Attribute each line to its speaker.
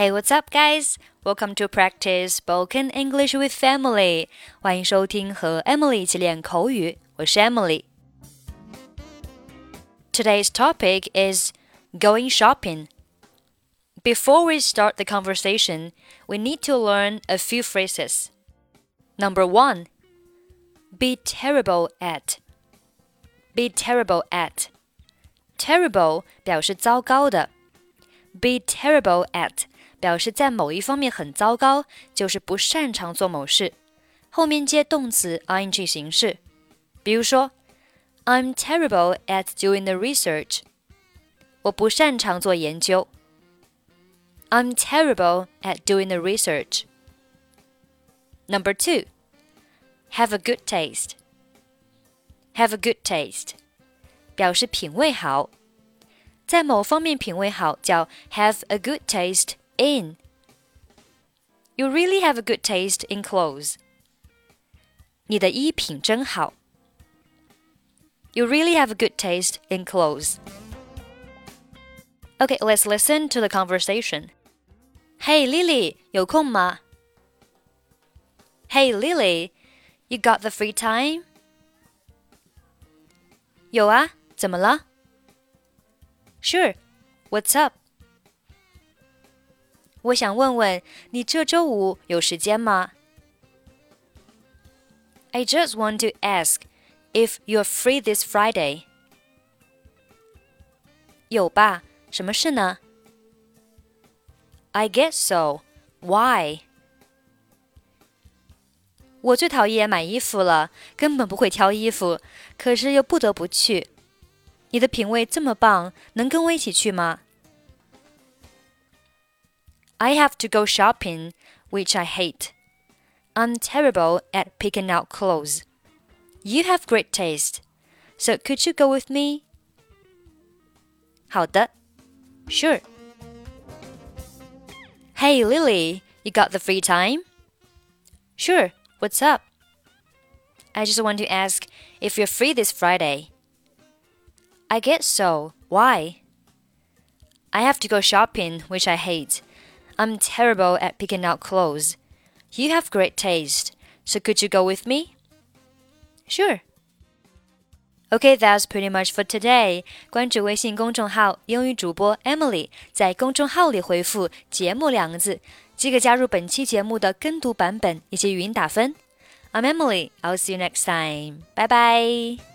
Speaker 1: Hey, what's up, guys? Welcome to practice spoken English with Emily. 欢迎收听和 Emily 一起练口语，我是 Emily。Today's topic is going shopping. Before we start the conversation, we need to learn a few phrases. Number one, be terrible at. Be terrible at. Terrible 表示糟糕的。Be terrible at 表示在某一方面很糟糕，就是不擅长做某事，后面接动词 ing 形式。比如说，I'm terrible at doing the research。我不擅长做研究。I'm terrible at doing the research. Number two, have a good taste. Have a good taste，表示品味好，在某方面品味好叫 have a good taste in. You really have a good taste in clothes. 你的衣品真好。You really have a good taste in clothes. Okay, let's listen to the conversation. Hey Lily, 有空吗? Hey Lily, you got the free time? 有啊，怎么了？Sure, what's up? 我想问问你这周五有时间吗？I just want to ask if you're free this Friday. 有吧？什么事呢？I guess so. Why? 我最讨厌买衣服了，根本不会挑衣服，可是又不得不去。你的品味这么棒，能跟我一起去吗 ？I have to go shopping, which I hate. I'm terrible at picking out clothes. You have great taste, so could you go with me? 好的，Sure. Hey Lily, you got the free time? Sure. What's up? I just want to ask if you're free this Friday. I guess so. Why? I have to go shopping, which I hate. I'm terrible at picking out clothes. You have great taste, so could you go with me? Sure. Okay, that's pretty much for today. 关注微信公众号“英语主播 Emily”，在公众号里回复“节目”两个字，即可加入本期节目的跟读版本以及语音打分。I'm Emily. I'll see you next time. Bye bye.